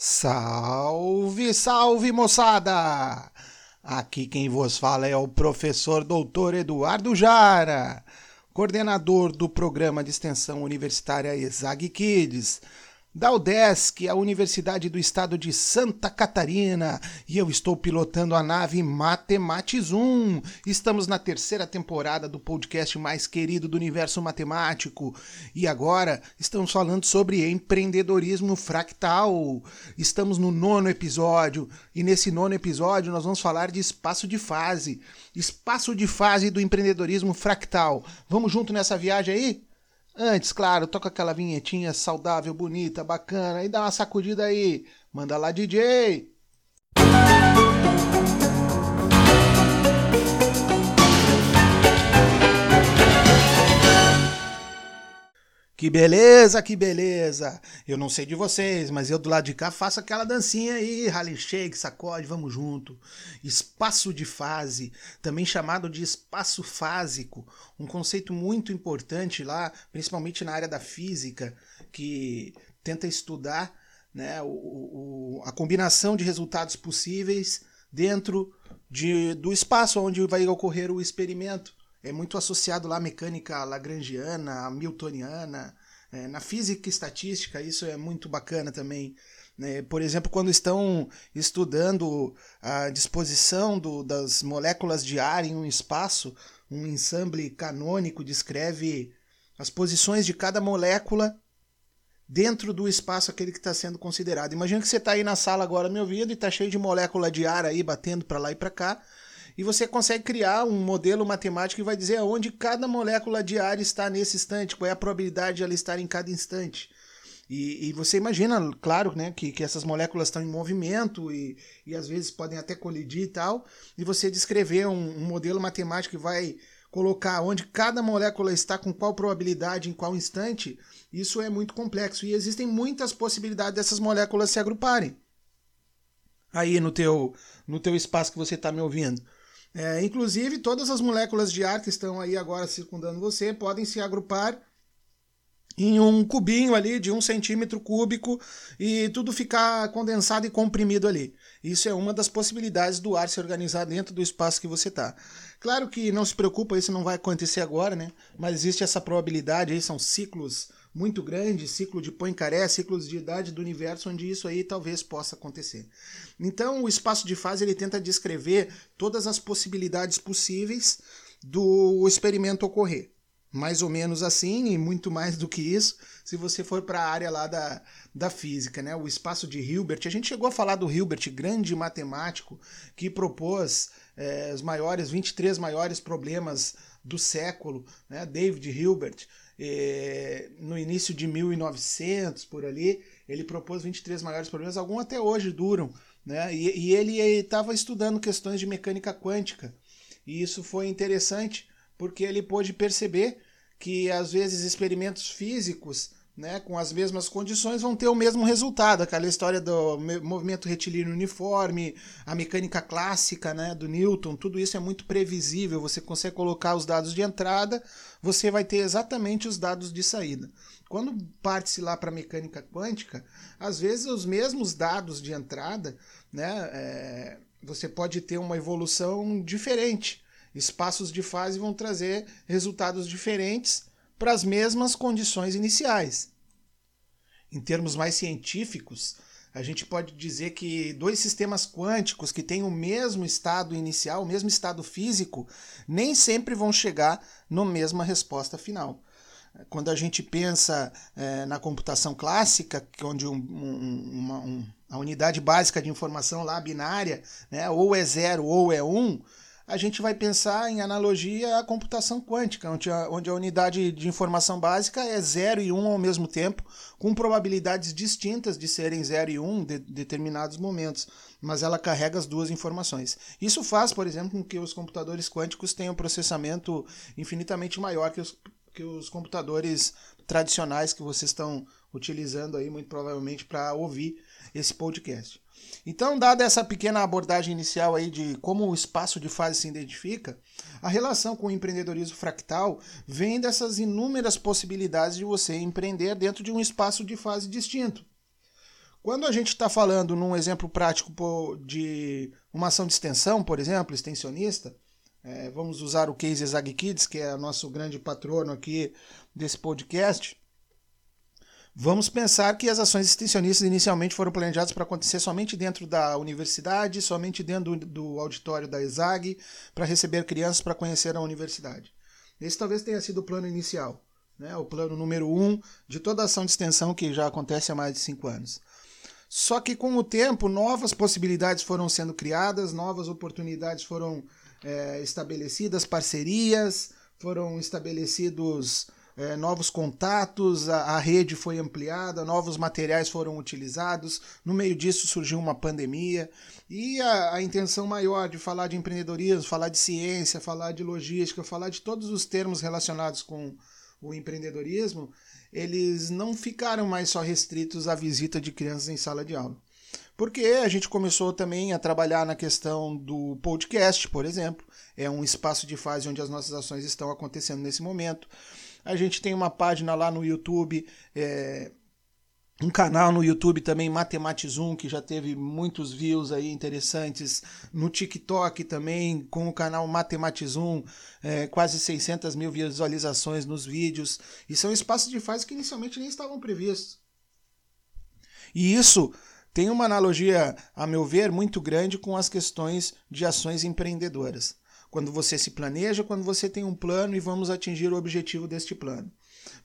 Salve, salve moçada! Aqui quem vos fala é o professor doutor Eduardo Jara, coordenador do programa de extensão universitária ESAG Kids da UDESC, a Universidade do Estado de Santa Catarina, e eu estou pilotando a nave Matematis 1. Estamos na terceira temporada do podcast mais querido do universo matemático, e agora estamos falando sobre empreendedorismo fractal. Estamos no nono episódio, e nesse nono episódio nós vamos falar de espaço de fase. Espaço de fase do empreendedorismo fractal. Vamos junto nessa viagem aí? Antes, claro, toca aquela vinhetinha saudável, bonita, bacana, e dá uma sacudida aí. Manda lá, DJ! Que beleza, que beleza! Eu não sei de vocês, mas eu do lado de cá faço aquela dancinha aí, rally shake, sacode, vamos junto. Espaço de fase, também chamado de espaço fásico, um conceito muito importante lá, principalmente na área da física, que tenta estudar né, o, o, a combinação de resultados possíveis dentro de, do espaço onde vai ocorrer o experimento é muito associado lá à mecânica lagrangiana, miltoniana, é, na física e estatística, isso é muito bacana também. Né? Por exemplo, quando estão estudando a disposição do, das moléculas de ar em um espaço, um ensemble canônico descreve as posições de cada molécula dentro do espaço aquele que está sendo considerado. Imagina que você está aí na sala agora me ouvindo e está cheio de molécula de ar aí batendo para lá e para cá e você consegue criar um modelo matemático que vai dizer aonde cada molécula de ar está nesse instante, qual é a probabilidade de ela estar em cada instante. E, e, você imagina, claro, né, que, que essas moléculas estão em movimento e, e às vezes podem até colidir e tal, e você descrever um, um modelo matemático que vai colocar onde cada molécula está com qual probabilidade em qual instante, isso é muito complexo e existem muitas possibilidades dessas moléculas se agruparem. Aí no teu no teu espaço que você está me ouvindo. É, inclusive, todas as moléculas de ar que estão aí agora circundando você podem se agrupar em um cubinho ali de um centímetro cúbico e tudo ficar condensado e comprimido ali. Isso é uma das possibilidades do ar se organizar dentro do espaço que você está. Claro que não se preocupa, isso não vai acontecer agora, né? Mas existe essa probabilidade aí, são ciclos muito grande, ciclo de Poincaré, ciclos de idade do universo, onde isso aí talvez possa acontecer. Então, o espaço de fase ele tenta descrever todas as possibilidades possíveis do experimento ocorrer. Mais ou menos assim, e muito mais do que isso, se você for para a área lá da, da física, né? O espaço de Hilbert. A gente chegou a falar do Hilbert, grande matemático, que propôs é, os maiores, 23 maiores problemas do século, né? David Hilbert é, no início de 1900, por ali, ele propôs 23 maiores problemas, alguns até hoje duram, né? E, e ele estava estudando questões de mecânica quântica. E isso foi interessante porque ele pôde perceber que às vezes experimentos físicos né, com as mesmas condições, vão ter o mesmo resultado. Aquela história do movimento retilíneo uniforme, a mecânica clássica né, do Newton, tudo isso é muito previsível. Você consegue colocar os dados de entrada, você vai ter exatamente os dados de saída. Quando parte-se lá para a mecânica quântica, às vezes os mesmos dados de entrada, né, é, você pode ter uma evolução diferente. Espaços de fase vão trazer resultados diferentes para as mesmas condições iniciais. Em termos mais científicos, a gente pode dizer que dois sistemas quânticos que têm o mesmo estado inicial, o mesmo estado físico, nem sempre vão chegar na mesma resposta final. Quando a gente pensa é, na computação clássica, onde um, um, uma, um, a unidade básica de informação lá binária, né, ou é zero ou é um, a gente vai pensar em analogia à computação quântica, onde a, onde a unidade de informação básica é 0 e 1 um ao mesmo tempo, com probabilidades distintas de serem 0 e 1 um em de, determinados momentos, mas ela carrega as duas informações. Isso faz, por exemplo, com que os computadores quânticos tenham um processamento infinitamente maior que os, que os computadores tradicionais que vocês estão utilizando aí, muito provavelmente, para ouvir esse podcast. Então, dada essa pequena abordagem inicial aí de como o espaço de fase se identifica, a relação com o empreendedorismo fractal vem dessas inúmeras possibilidades de você empreender dentro de um espaço de fase distinto. Quando a gente está falando num exemplo prático de uma ação de extensão, por exemplo, extensionista, é, vamos usar o case Zag Kids, que é nosso grande patrono aqui desse podcast. Vamos pensar que as ações extensionistas inicialmente foram planejadas para acontecer somente dentro da universidade, somente dentro do, auditório da ESAG, para receber crianças para conhecer a universidade. Esse talvez tenha sido o plano inicial, né? o plano número um de toda ação de extensão que já acontece há mais de cinco anos. Só que com o tempo, novas possibilidades foram sendo criadas, novas oportunidades foram é, estabelecidas, parcerias, foram estabelecidos é, novos contatos, a, a, rede foi ampliada, novos materiais foram utilizados. No meio disso surgiu uma pandemia e a, a, intenção maior de falar de empreendedorismo, falar de ciência, falar de logística, falar de todos os termos relacionados com o empreendedorismo, eles não ficaram mais só restritos à visita de crianças em sala de aula. Porque a gente começou também a trabalhar na questão do podcast, por exemplo. É um espaço de fase onde as nossas ações estão acontecendo nesse momento. A gente tem uma página lá no YouTube, é, um canal no YouTube também, Matematizum, que já teve muitos views aí interessantes. No TikTok também, com o canal Matematizum, é, quase 600 mil visualizações nos vídeos. E são espaços de fase que inicialmente nem estavam previstos. E isso tem uma analogia, a meu ver, muito grande com as questões de ações empreendedoras quando você se planeja, quando você tem um plano e vamos atingir o objetivo deste plano.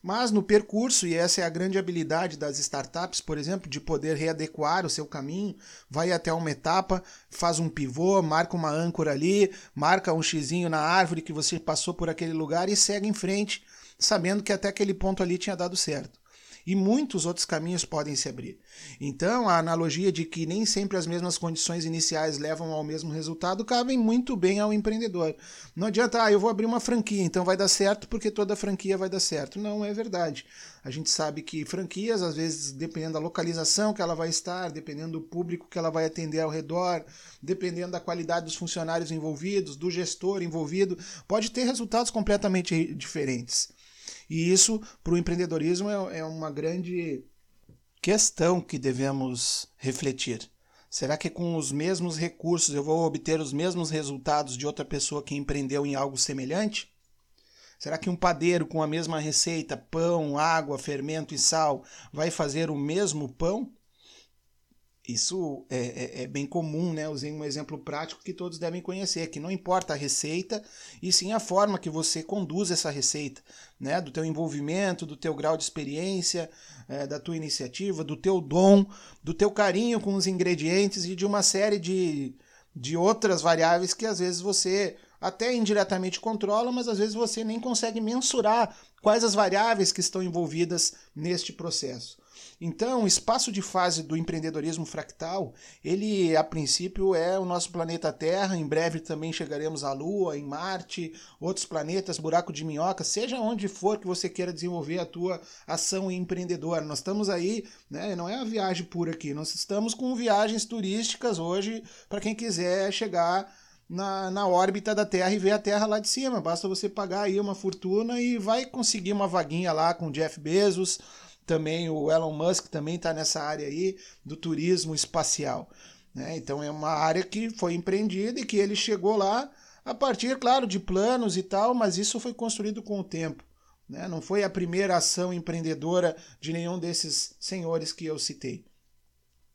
Mas no percurso, e essa é a grande habilidade das startups, por exemplo, de poder readequar o seu caminho, vai até uma etapa, faz um pivô, marca uma âncora ali, marca um xizinho na árvore que você passou por aquele lugar e segue em frente, sabendo que até aquele ponto ali tinha dado certo e muitos outros caminhos podem se abrir. Então, a analogia de que nem sempre as mesmas condições iniciais levam ao mesmo resultado cabe muito bem ao empreendedor. Não adianta, ah, eu vou abrir uma franquia, então vai dar certo porque toda franquia vai dar certo. Não é verdade. A gente sabe que franquias, às vezes, dependendo da localização que ela vai estar, dependendo do público que ela vai atender ao redor, dependendo da qualidade dos funcionários envolvidos, do gestor envolvido, pode ter resultados completamente diferentes. E isso, para o empreendedorismo, é, é uma grande questão que devemos refletir. Será que com os mesmos recursos eu vou obter os mesmos resultados de outra pessoa que empreendeu em algo semelhante? Será que um padeiro com a mesma receita, pão, água, fermento e sal, vai fazer o mesmo pão? Isso é, é, é, bem comum, né? Usei um exemplo prático que todos devem conhecer, que não importa a receita, e sim a forma que você conduz essa receita, né? Do teu envolvimento, do teu grau de experiência, é, da tua iniciativa, do teu dom, do teu carinho com os ingredientes e de uma série de, de outras variáveis que às vezes você até indiretamente controla, mas às vezes você nem consegue mensurar quais as variáveis que estão envolvidas neste processo. Então, o espaço de fase do empreendedorismo fractal, ele a princípio é o nosso planeta Terra, em breve também chegaremos à Lua, em Marte, outros planetas, buraco de minhoca, seja onde for que você queira desenvolver a tua ação empreendedora. Nós estamos aí, né, não é a viagem pura aqui, nós estamos com viagens turísticas hoje para quem quiser chegar na, na órbita da Terra e ver a Terra lá de cima. Basta você pagar aí uma fortuna e vai conseguir uma vaguinha lá com Jeff Bezos, também o Elon Musk também está nessa área aí do turismo espacial. Né? Então é uma área que foi empreendida e que ele chegou lá a partir, claro, de planos e tal, mas isso foi construído com o tempo. Né? Não foi a primeira ação empreendedora de nenhum desses senhores que eu citei.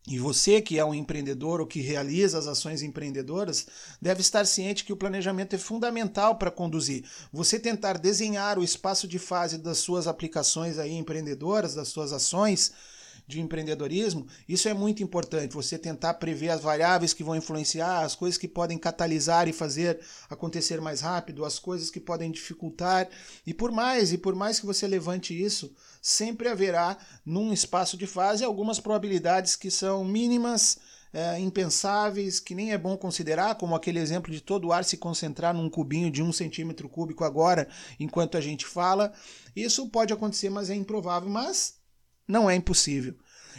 E você que é um empreendedor ou que realiza as ações empreendedoras, deve estar ciente que o planejamento é fundamental para conduzir. Você tentar desenhar o espaço de fase das suas aplicações aí empreendedoras, das suas ações, de empreendedorismo, isso é muito importante. Você tentar prever as variáveis que vão influenciar, as coisas que podem catalisar e fazer acontecer mais rápido, as coisas que podem dificultar. E por mais, e por mais que você levante isso, sempre haverá, num espaço de fase, algumas probabilidades que são mínimas. É, impensáveis que nem é bom considerar, como aquele exemplo de todo o ar se concentrar num cubinho de um centímetro cúbico agora, enquanto a gente fala. Isso pode acontecer, mas é improvável. Mas não é impossível.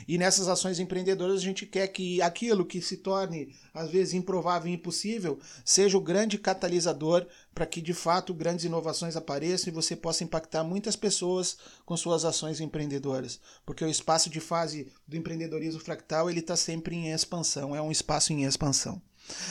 E nessas ações empreendedoras a gente quer que aquilo que se torne às vezes improvável e impossível seja o grande catalisador para que de fato grandes inovações apareçam e você possa impactar muitas pessoas com suas ações empreendedoras, porque o espaço de fase do empreendedorismo fractal ele está sempre em expansão, é um espaço em expansão.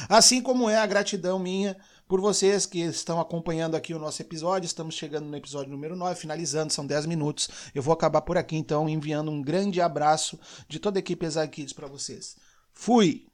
Assim como é a gratidão minha por vocês que estão acompanhando aqui o nosso episódio. Estamos chegando no episódio número 9, finalizando, são 10 minutos. Eu vou acabar por aqui então enviando um grande abraço de toda a equipe Exar Kids para vocês. Fui!